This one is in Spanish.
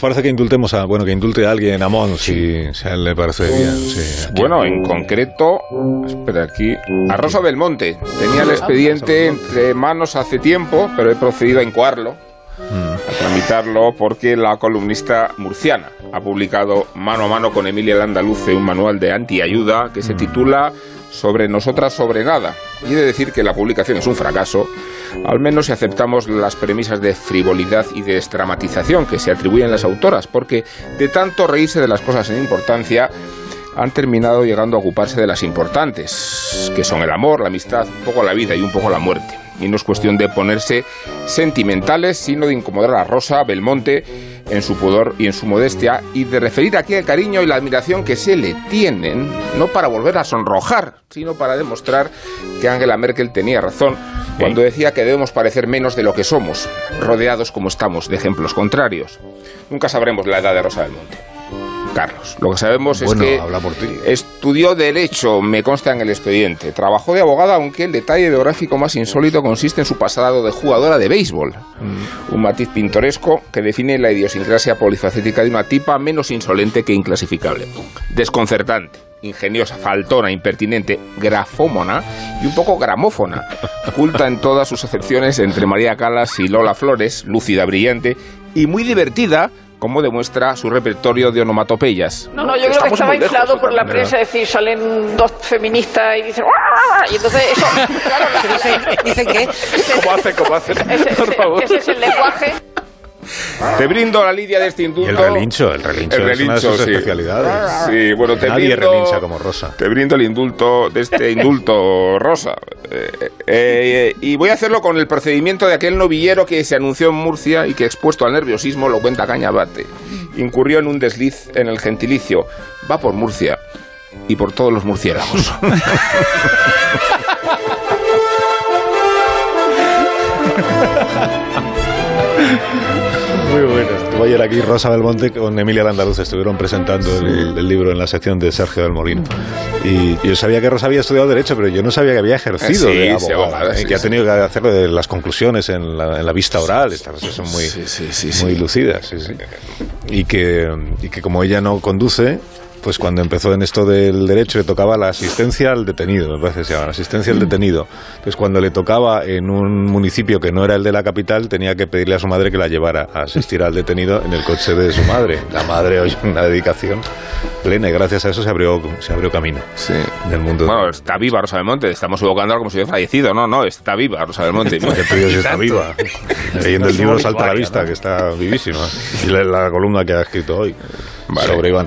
Parece que indultemos a, bueno, que indulte a alguien a Mons si, si a él le parece bien. sí. Bueno, en concreto, espera aquí, a Rosa Belmonte. Tenía el expediente entre manos hace tiempo, pero he procedido a incoarlo, a porque la columnista murciana ha publicado mano a mano con Emilia Landaluce un manual de antiayuda que se titula Sobre nosotras, sobre nada. Y he de decir que la publicación es un fracaso, al menos si aceptamos las premisas de frivolidad y de dramatización que se atribuyen las autoras, porque de tanto reírse de las cosas sin importancia, han terminado llegando a ocuparse de las importantes, que son el amor, la amistad, un poco la vida y un poco la muerte. Y no es cuestión de ponerse sentimentales, sino de incomodar a Rosa Belmonte en su pudor y en su modestia, y de referir aquí el cariño y la admiración que se le tienen, no para volver a sonrojar, sino para demostrar que Angela Merkel tenía razón cuando decía que debemos parecer menos de lo que somos, rodeados como estamos de ejemplos contrarios. Nunca sabremos la edad de Rosa Belmonte. Carlos. Lo que sabemos Bueno, es que habla por ti. estudió Derecho, me consta en el expediente. Trabajó de abogada, aunque el detalle biográfico más insólito consiste en su pasado de jugadora de béisbol. Mm. Un matiz pintoresco que define la idiosincrasia polifacética de una tipa menos insolente que inclasificable. Desconcertante, ingeniosa, faltona, impertinente, grafómona y un poco gramófona. Culta en todas sus acepciones entre María Calas y Lola Flores, lúcida, brillante y muy divertida como demuestra su repertorio de onomatopeyas. No, no, yo creo que estaba lejos, inflado por la prensa, es decir, salen dos feministas y dicen "¡Ah!", y entonces eso, claro, la- Dicen, dicen que ¿Cómo hace? ¿Cómo hace? ese, Por favor. ese es el lenguaje. Te brindo la lidia de este Y indulto. el relincho, el relincho, El es una de relincho, sus sí. especialidades. Sí, bueno, te Nadie brindo, relincha como Rosa. Te brindo el indulto de este indulto rosa. Eh, eh, y voy a hacerlo con el procedimiento de aquel novillero que se anunció en Murcia y que expuesto al nerviosismo lo cuenta Cañabate. Incurrió en un desliz en el gentilicio. Va por Murcia y por todos los murciélagos. ayer aquí Rosa Belmonte con Emilia Landaluz, estuvieron presentando el, el libro en la sección de Sergio del Molino. Y yo sabía que Rosa había estudiado Derecho, pero yo no sabía que había ejercido Sí, de sí, abogada, abogada, ¿eh? sí, que ha sí. tenido que hacer las conclusiones en la, en la vista oral, estas cosas son muy, muy lucidas. Y, que, y que como ella no conduce, pues cuando empezó en esto del derecho le tocaba la asistencia al detenido, me parece que se llama, la asistencia al detenido. Entonces cuando le tocaba en un municipio que no era el de la capital, tenía que pedirle a su madre que la llevara a asistir al detenido en el coche de su madre. La madre oye una dedicación plena y gracias a eso se abrió, se abrió camino Sí. en el mundo. Bueno, está viva Rosa Belmonte. Estamos evocándola como si hubiera fallecido. No, no, está viva Rosa Belmonte. que tú dices, está Tanto. viva. Leyendo el libro salta a la vista, que está vivísima. Y la, la columna que ha escrito hoy Vale. sobre Iván Redondo.